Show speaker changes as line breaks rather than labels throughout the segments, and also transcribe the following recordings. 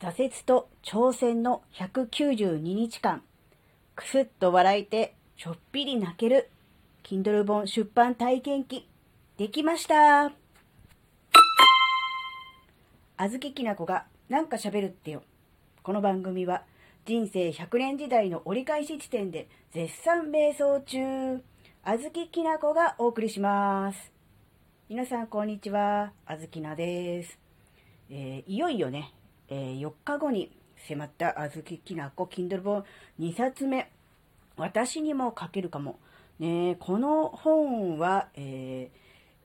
挫折と挑戦の192日間、くすっと笑えてちょっぴり泣ける、Kindle 本出版体験記、できましたあずききなこがなんか喋るってよ。この番組は人生100年時代の折り返し地点で絶賛瞑想中、あずききなこがお送りします。皆さんこんにちは、あずきなです。えー、いよいよね、えー、4日後に迫ったあずききなこ Kindle 本2冊目。私にも書けるかも。ね、この本は、えー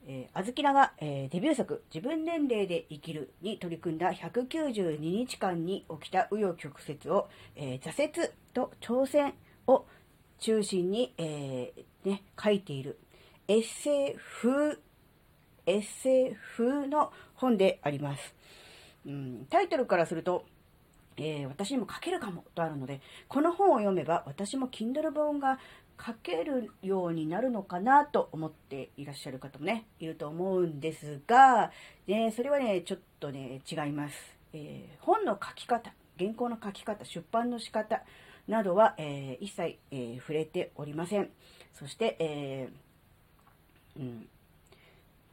えー、あずきらが、えー、デビュー作、自分年齢で生きるに取り組んだ192日間に起きた紆余曲折を、えー、挫折と挑戦を中心に、えー、ね、書いているエッセイ風、エッセイ風の本であります。うん、タイトルからすると、えー、私にも書けるかもとあるので、この本を読めば私も Kindle 本が書けるようになるのかなと思っていらっしゃる方もね、いると思うんですが、ね、それはね、ちょっとね、違います。えー、本の書き方、原稿の書き方、出版の仕方などは、えー、一切、えー、触れておりません。そして、えうん、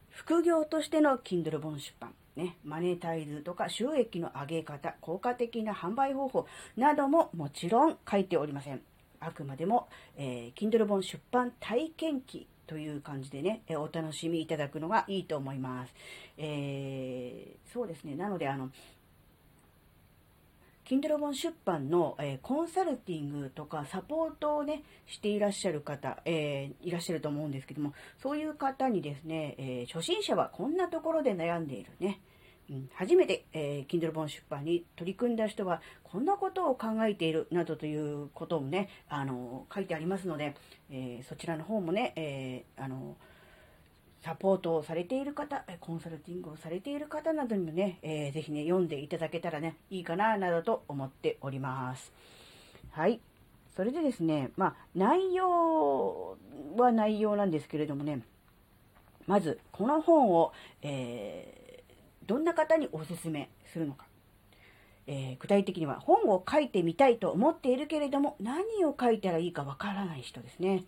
副業としての Kindle 本出版。ね、マネタイズとか収益の上げ方、効果的な販売方法などももちろん書いておりません。あくまでも、えー、Kindle 本出版体験記という感じでね、えお楽しみいただくのがいいと思います。えー、そうですね。なので、あの、Kindle 本出版の、えー、コンサルティングとかサポートをね、していらっしゃる方、えー、いらっしゃると思うんですけども、そういう方にですね、え、初心者はこんなところで悩んでいるね、うん、初めて、えー、Kindle 本出版に取り組んだ人は、こんなことを考えている、などということもね、あの、書いてありますので、え、そちらの方もね、え、あの、サポートをされている方、コンサルティングをされている方などにもね、えー、ぜひね、読んでいただけたらね、いいかな、などと思っております。はい。それでですね、まあ、内容は内容なんですけれどもね、まず、この本を、えーどんな方におすすめするのか。えー、具体的には本を書いてみたいと思っているけれども何を書いたらいいかわからない人ですね。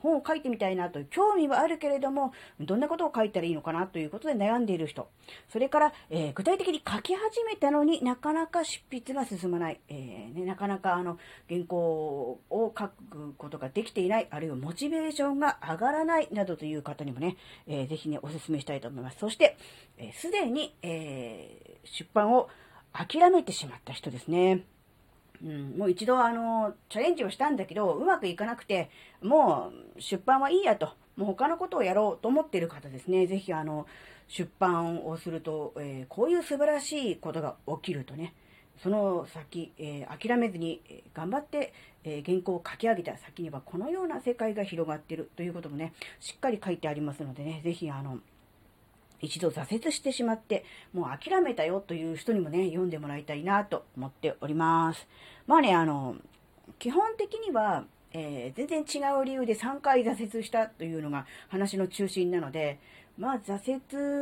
本を書いてみたいなと興味はあるけれども、どんなことを書いたらいいのかなということで悩んでいる人。それから、えー、具体的に書き始めたのになかなか執筆が進まない。えー、ね、なかなかあの、原稿を書くことができていない、あるいはモチベーションが上がらないなどという方にもね、えー、ぜひね、お勧めしたいと思います。そして、す、え、で、に、え出版を諦めてしまった人ですね。うん、もう一度あの、チャレンジをしたんだけど、うまくいかなくて、もう出版はいいやと、もう他のことをやろうと思っている方ですね、ぜひあの、出版をすると、えー、こういう素晴らしいことが起きるとね、その先、えー、諦めずに、頑張って、え原稿を書き上げた先にはこのような世界が広がっているということもね、しっかり書いてありますのでね、ぜひあの、一度挫折してしまって、もう諦めたよという人にもね、読んでもらいたいなと思っております。まあね、あの、基本的には、えー、全然違う理由で3回挫折したというのが話の中心なので、まあ挫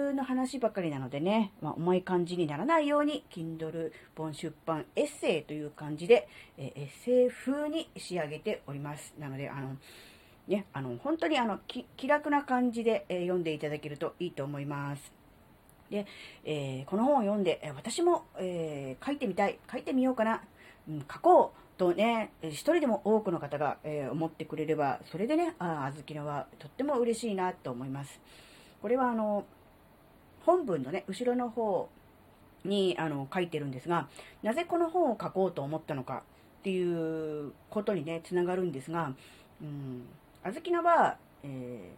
折の話ばかりなのでね、まあ、重い感じにならないように、Kindle 本出版エッセイという感じで、えー、エッセイ風に仕上げております。なので、あの、ね、あの、本当にあの、気楽な感じで、え、読んでいただけるといいと思います。で、えー、この本を読んで、私も、えー、書いてみたい、書いてみようかな、うん、書こうとね、一人でも多くの方が、え思ってくれれば、それでね、ああ、あずきのはとっても嬉しいなと思います。これはあの、本文のね、後ろの方にあの書いてるんですが、なぜこの本を書こうと思ったのかっていうことにね、つながるんですが、うん、あずきなは、え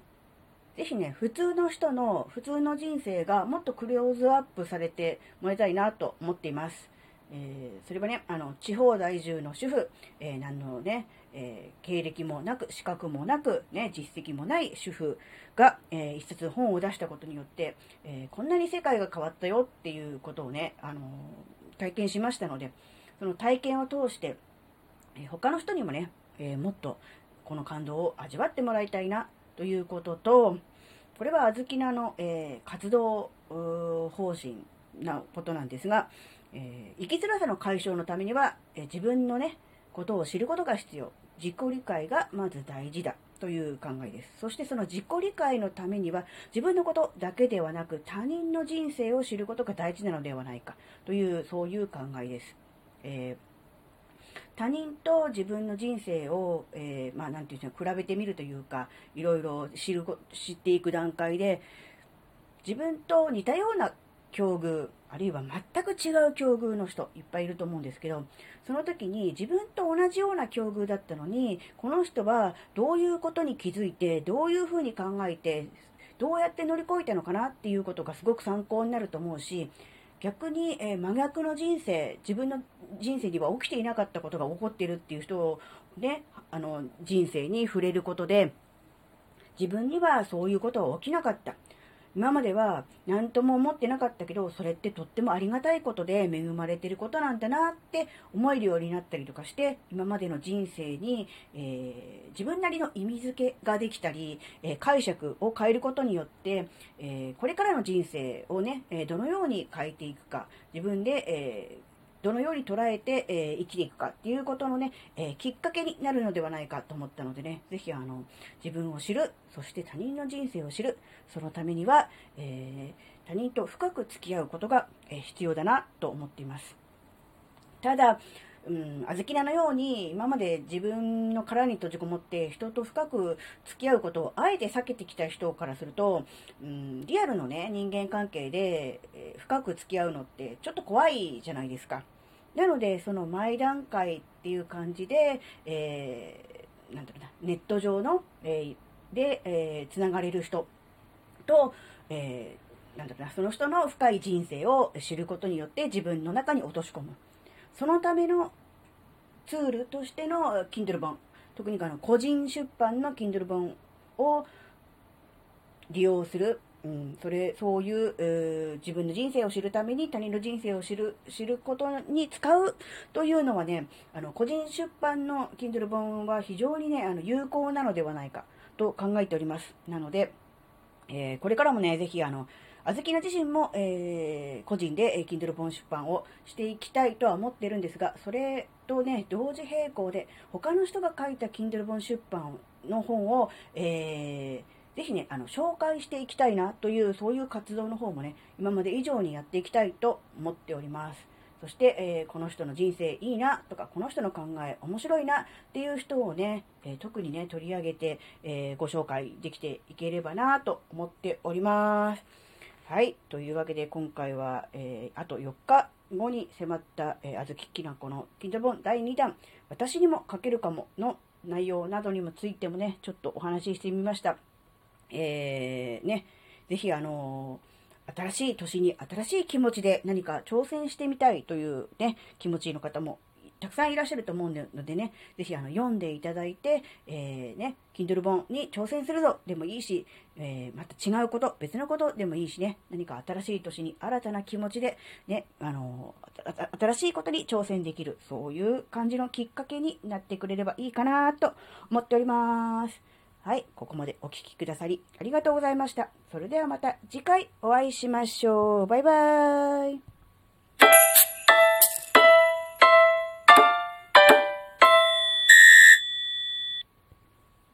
ー、ぜひね、普通の人の普通の人生がもっとクローズアップされてもらいたいなと思っています。えー、それはね、あの、地方在住の主婦、えー、何のね、えー、経歴もなく、資格もなく、ね、実績もない主婦が、えー、一冊本を出したことによって、えこんなに世界が変わったよっていうことをね、あの体験しましたので、その体験を通して、え他の人にもね、えもっとこの感動を味わってもらいたいなということと、これはあずきなの、えー、活動方針なことなんですが、えー、生きづらさの解消のためには、えー、自分のね、ことを知ることが必要。自己理解がまず大事だという考えです。そしてその自己理解のためには自分のことだけではなく他人の人生を知ることが大事なのではないかというそういう考えです。えー他人と自分の人生を、えー、まあ、なんていうんですか、比べてみるというか、いろいろ知る、知っていく段階で、自分と似たような境遇、あるいは全く違う境遇の人、いっぱいいると思うんですけど、その時に自分と同じような境遇だったのに、この人はどういうことに気づいて、どういうふうに考えて、どうやって乗り越えたのかなっていうことがすごく参考になると思うし、逆に、えー、真逆の人生、自分の人生には起きていなかったことが起こっているっていう人をね、あの、人生に触れることで、自分にはそういうことは起きなかった。今までは何とも思ってなかったけど、それってとってもありがたいことで恵まれてることなんだなって思えるようになったりとかして、今までの人生に、えー、自分なりの意味づけができたり、えー、解釈を変えることによって、えー、これからの人生をね、えどのように変えていくか、自分で、えーどのように捉えて、えー、生きていくかっていうことのね、えー、きっかけになるのではないかと思ったのでね、ぜひあの、自分を知る、そして他人の人生を知る、そのためには、えー、他人と深く付き合うことが、え必要だなと思っています。ただ、うん、あずきなのように今まで自分の殻に閉じこもって人と深く付き合うことをあえて避けてきた人からすると、うん、リアルのね人間関係で、え、深く付き合うのってちょっと怖いじゃないですか。なのでその前段階っていう感じで、えー、なんだろうなネット上の、えー、で、えー、つながれる人と、えー、なんだろうなその人の深い人生を知ることによって自分の中に落とし込む。そのためのツールとしての Kindle 本、特にあの個人出版の Kindle 本を利用する、うん、それ、そういう、自分の人生を知るために他人の人生を知る、知ることに使うというのはね、あの、個人出版の Kindle 本は非常にね、あの、有効なのではないかと考えております。なので、えー、これからもね、ぜひあの、あずきな自身も、えー、個人で、えー、Kindle 本出版をしていきたいとは思ってるんですが、それとね、同時並行で、他の人が書いた Kindle 本出版の本を、えー、ぜひね、あの、紹介していきたいなという、そういう活動の方もね、今まで以上にやっていきたいと思っております。そして、えー、この人の人生いいなとか、この人の考え面白いなっていう人をね、えー、特にね、取り上げて、えー、ご紹介できていければなと思っております。はい。というわけで、今回は、えー、あと4日後に迫った、えー、あずききなこのキンドボン第2弾、私にも書けるかもの内容などにもついてもね、ちょっとお話ししてみました。えー、ね、ぜひあのー、新しい年に新しい気持ちで何か挑戦してみたいというね、気持ちの方もたくさんいらっしゃると思うのでね、ぜひあの読んでいただいて、えー、ね、Kindle 本に挑戦するぞでもいいし、えー、また違うこと、別のことでもいいしね、何か新しい年に新たな気持ちで、ね、あのー、新しいことに挑戦できる、そういう感じのきっかけになってくれればいいかなと思っております。はい、ここまでお聴きくださりありがとうございました。それではまた次回お会いしましょう。バイバーイ。